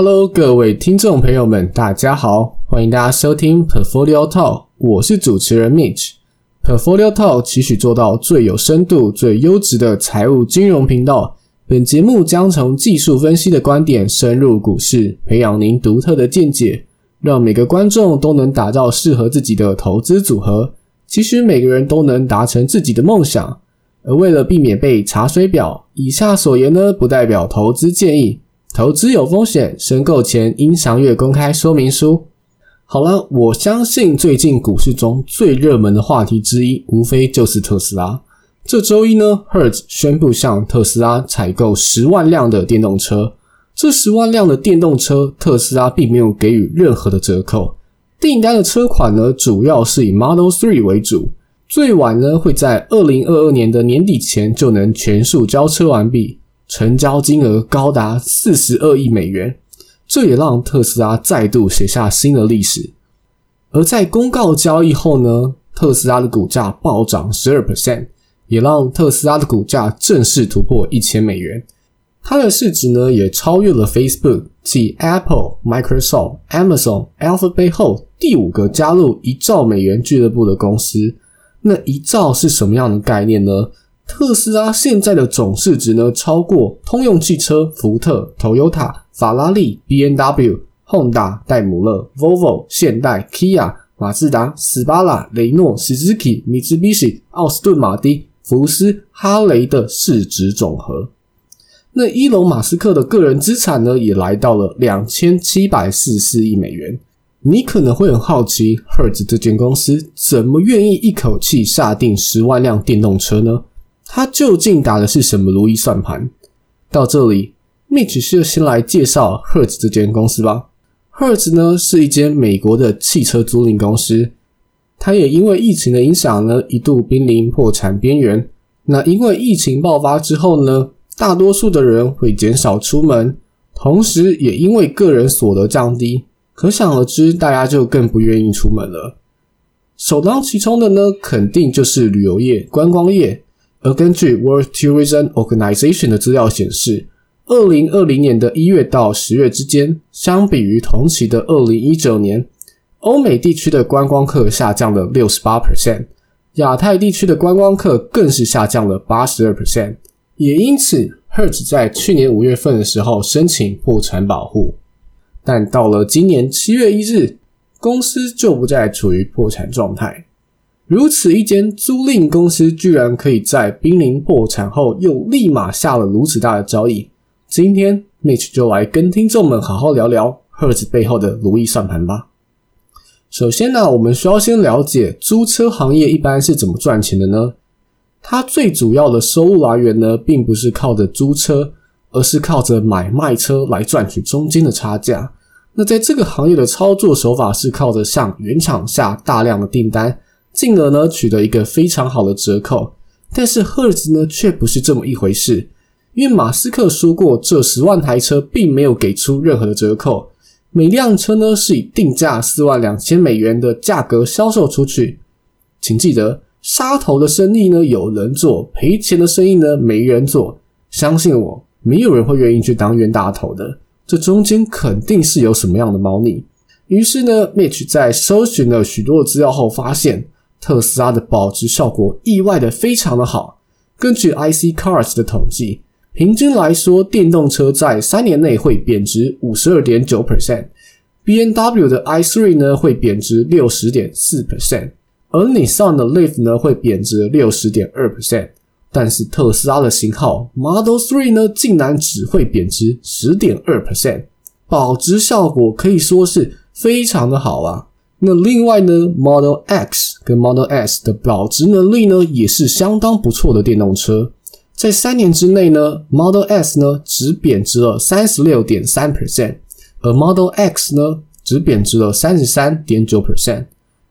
Hello，各位听众朋友们，大家好，欢迎大家收听 Portfolio Talk，我是主持人 Mitch。Portfolio Talk 期许做到最有深度、最优质的财务金融频道。本节目将从技术分析的观点深入股市，培养您独特的见解，让每个观众都能打造适合自己的投资组合。其实每个人都能达成自己的梦想。而为了避免被查水表，以下所言呢，不代表投资建议。投资有风险，申购前应详阅公开说明书。好了，我相信最近股市中最热门的话题之一，无非就是特斯拉。这周一呢，Hertz 宣布向特斯拉采购十万辆的电动车。这十万辆的电动车，特斯拉并没有给予任何的折扣。订单的车款呢，主要是以 Model Three 为主，最晚呢会在二零二二年的年底前就能全数交车完毕。成交金额高达四十二亿美元，这也让特斯拉再度写下新的历史。而在公告交易后呢，特斯拉的股价暴涨十二 percent，也让特斯拉的股价正式突破一千美元。它的市值呢也超越了 Facebook，继 Apple、Microsoft、Amazon、Alphabet 后第五个加入一兆美元俱乐部的公司。那一兆是什么样的概念呢？特斯拉现在的总市值呢，超过通用汽车、福特、Toyota、法拉利、B N W、Honda、戴姆勒、Volvo、现代、Kia、马自达、斯巴拉、雷诺、Suzuki、米兹比西、奥斯顿马丁、福斯、哈雷的市值总和。那伊隆马斯克的个人资产呢，也来到了两千七百四十四亿美元。你可能会很好奇，Hertz 这间公司怎么愿意一口气下定十万辆电动车呢？他究竟打的是什么如意算盘？到这里，Mitch 是先来介绍 Hertz 这间公司吧。Hertz 呢是一间美国的汽车租赁公司，它也因为疫情的影响呢，一度濒临破产边缘。那因为疫情爆发之后呢，大多数的人会减少出门，同时也因为个人所得降低，可想而知，大家就更不愿意出门了。首当其冲的呢，肯定就是旅游业、观光业。而根据 World Tourism Organization 的资料显示，二零二零年的一月到十月之间，相比于同期的二零一九年，欧美地区的观光客下降了六十八 percent，亚太地区的观光客更是下降了八十二 percent。也因此，Hertz 在去年五月份的时候申请破产保护，但到了今年七月一日，公司就不再处于破产状态。如此一间租赁公司，居然可以在濒临破产后又立马下了如此大的交易。今天，Mitch 就来跟听众们好好聊聊 Hertz 背后的如意算盘吧。首先呢，我们需要先了解租车行业一般是怎么赚钱的呢？它最主要的收入来源呢，并不是靠着租车，而是靠着买卖车来赚取中间的差价。那在这个行业的操作手法是靠着向原厂下大量的订单。进而呢取得一个非常好的折扣，但是赫兹呢却不是这么一回事，因为马斯克说过，这十万台车并没有给出任何的折扣，每辆车呢是以定价四万两千美元的价格销售出去。请记得，杀头的生意呢有人做，赔钱的生意呢没人做。相信我，没有人会愿意去当冤大头的，这中间肯定是有什么样的猫腻。于是呢，Mitch 在搜寻了许多资料后发现。特斯拉的保值效果意外的非常的好。根据 IC Cars 的统计，平均来说，电动车在三年内会贬值五十二点九 percent，B N W 的 i three 呢会贬值六十点四 percent，而 Nissan 的 Leaf 呢会贬值六十点二 percent。但是特斯拉的型号 Model Three 呢竟然只会贬值十点二 percent，保值效果可以说是非常的好啊。那另外呢，Model X 跟 Model S 的保值能力呢，也是相当不错的电动车。在三年之内呢，Model S 呢只贬值了三十六点三 percent，而 Model X 呢只贬值了三十三点九 percent，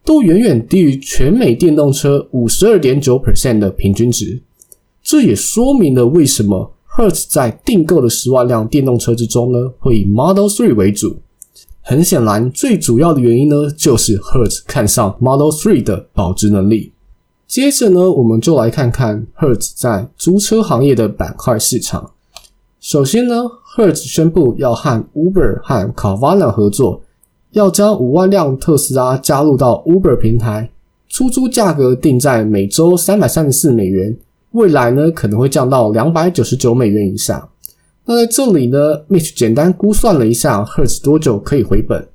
都远远低于全美电动车五十二点九 percent 的平均值。这也说明了为什么 Hertz 在订购的十万辆电动车之中呢，会以 Model Three 为主。很显然，最主要的原因呢，就是 Hertz 看上 Model Three 的保值能力。接着呢，我们就来看看 Hertz 在租车行业的板块市场。首先呢，Hertz 宣布要和 Uber 和 c a v a n a 合作，要将五万辆特斯拉加入到 Uber 平台，出租价格定在每周三百三十四美元，未来呢可能会降到两百九十九美元以下。那在这里呢，Mitch 简单估算了一下，Hertz 多久可以回本？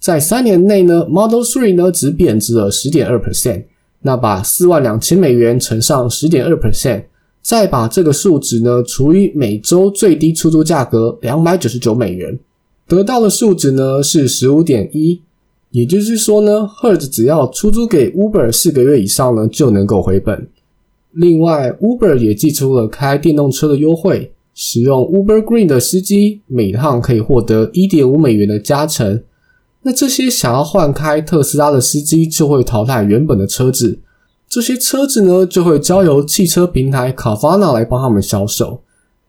在三年内呢，Model Three 呢只贬值了十点二 percent，那把四万两千美元乘上十点二 percent。再把这个数值呢除以每周最低出租价格两百九十九美元，得到的数值呢是十五点一。也就是说呢，Hertz 只要出租给 Uber 四个月以上呢就能够回本。另外，Uber 也寄出了开电动车的优惠，使用 Uber Green 的司机每趟可以获得一点五美元的加成。那这些想要换开特斯拉的司机就会淘汰原本的车子。这些车子呢，就会交由汽车平台 Carvana 来帮他们销售。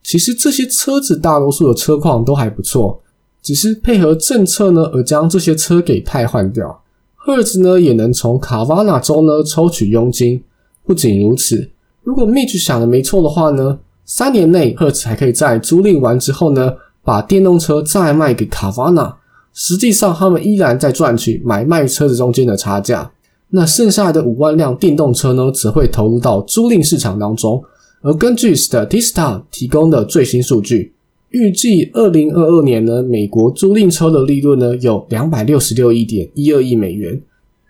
其实这些车子大多数的车况都还不错，只是配合政策呢而将这些车给汰换掉。赫兹呢也能从 Carvana 中呢抽取佣金。不仅如此，如果 Mitch 想的没错的话呢，三年内，Herz 还可以在租赁完之后呢，把电动车再卖给 Carvana。实际上，他们依然在赚取买卖车子中间的差价。那剩下的五万辆电动车呢，则会投入到租赁市场当中。而根据 Statista 提供的最新数据，预计二零二二年呢，美国租赁车的利润呢有两百六十六亿点一二亿美元。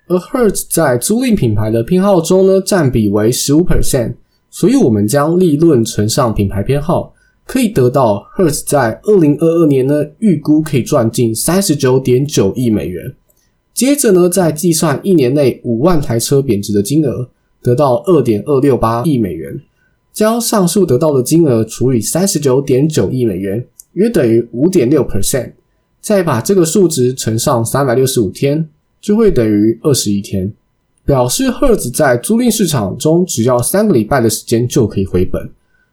而 Hertz 在租赁品牌的偏好中呢，占比为十五 percent。所以，我们将利润乘上品牌偏好，可以得到 Hertz 在二零二二年呢，预估可以赚近三十九点九亿美元。接着呢，再计算一年内五万台车贬值的金额，得到二点二六八亿美元。将上述得到的金额除以三十九点九亿美元，约等于五点六 percent。再把这个数值乘上三百六十五天，就会等于二十一天。表示赫兹在租赁市场中只要三个礼拜的时间就可以回本。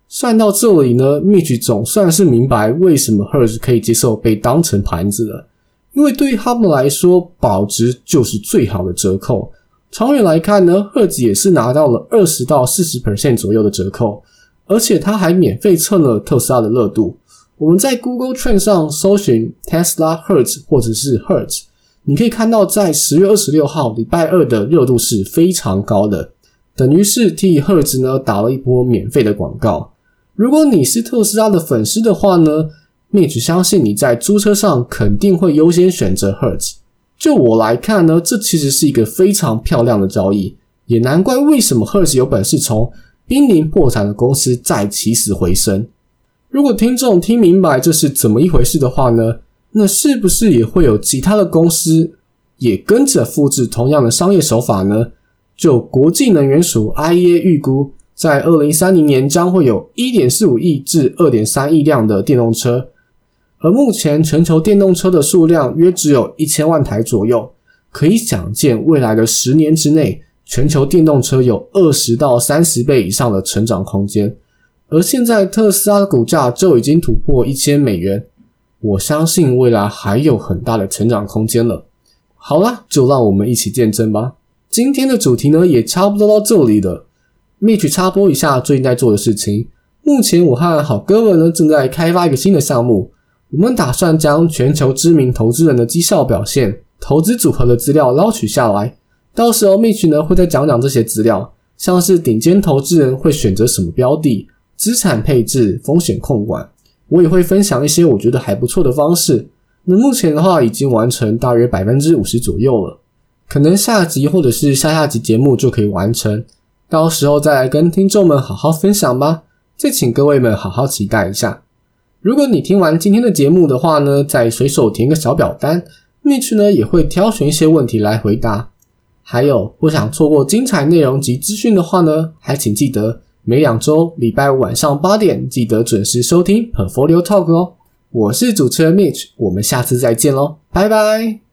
算到这里呢，Mitch 总算是明白为什么赫兹可以接受被当成盘子了。因为对于他们来说，保值就是最好的折扣。长远来看呢，赫兹也是拿到了二十到四十 percent 左右的折扣，而且他还免费蹭了特斯拉的热度。我们在 Google Trend 上搜寻 Tesla Hertz 或者是 Hertz，你可以看到在十月二十六号礼拜二的热度是非常高的，等于是替赫兹呢打了一波免费的广告。如果你是特斯拉的粉丝的话呢？Mitch 相信你在租车上肯定会优先选择 Hertz。就我来看呢，这其实是一个非常漂亮的交易，也难怪为什么 Hertz 有本事从濒临破产的公司再起死回生。如果听众听明白这是怎么一回事的话呢，那是不是也会有其他的公司也跟着复制同样的商业手法呢？就国际能源署 IEA 预估，在二零三零年将会有一点四五亿至二点三亿辆的电动车。而目前全球电动车的数量约只有一千万台左右，可以想见未来的十年之内，全球电动车有二十到三十倍以上的成长空间。而现在特斯拉的股价就已经突破一千美元，我相信未来还有很大的成长空间了。好啦，就让我们一起见证吧。今天的主题呢，也差不多到这里了。Mitch 插播一下最近在做的事情。目前我和好哥们呢，正在开发一个新的项目。我们打算将全球知名投资人的绩效表现、投资组合的资料捞取下来，到时候 Mitch 呢会再讲讲这些资料，像是顶尖投资人会选择什么标的、资产配置、风险控管，我也会分享一些我觉得还不错的方式。那目前的话已经完成大约百分之五十左右了，可能下集或者是下下集节目就可以完成，到时候再来跟听众们好好分享吧。再请各位们好好期待一下。如果你听完今天的节目的话呢，再随手填个小表单，Mitch 呢也会挑选一些问题来回答。还有不想错过精彩内容及资讯的话呢，还请记得每两周礼拜五晚上八点记得准时收听 Portfolio Talk 哦。我是主持人 Mitch，我们下次再见喽，拜拜。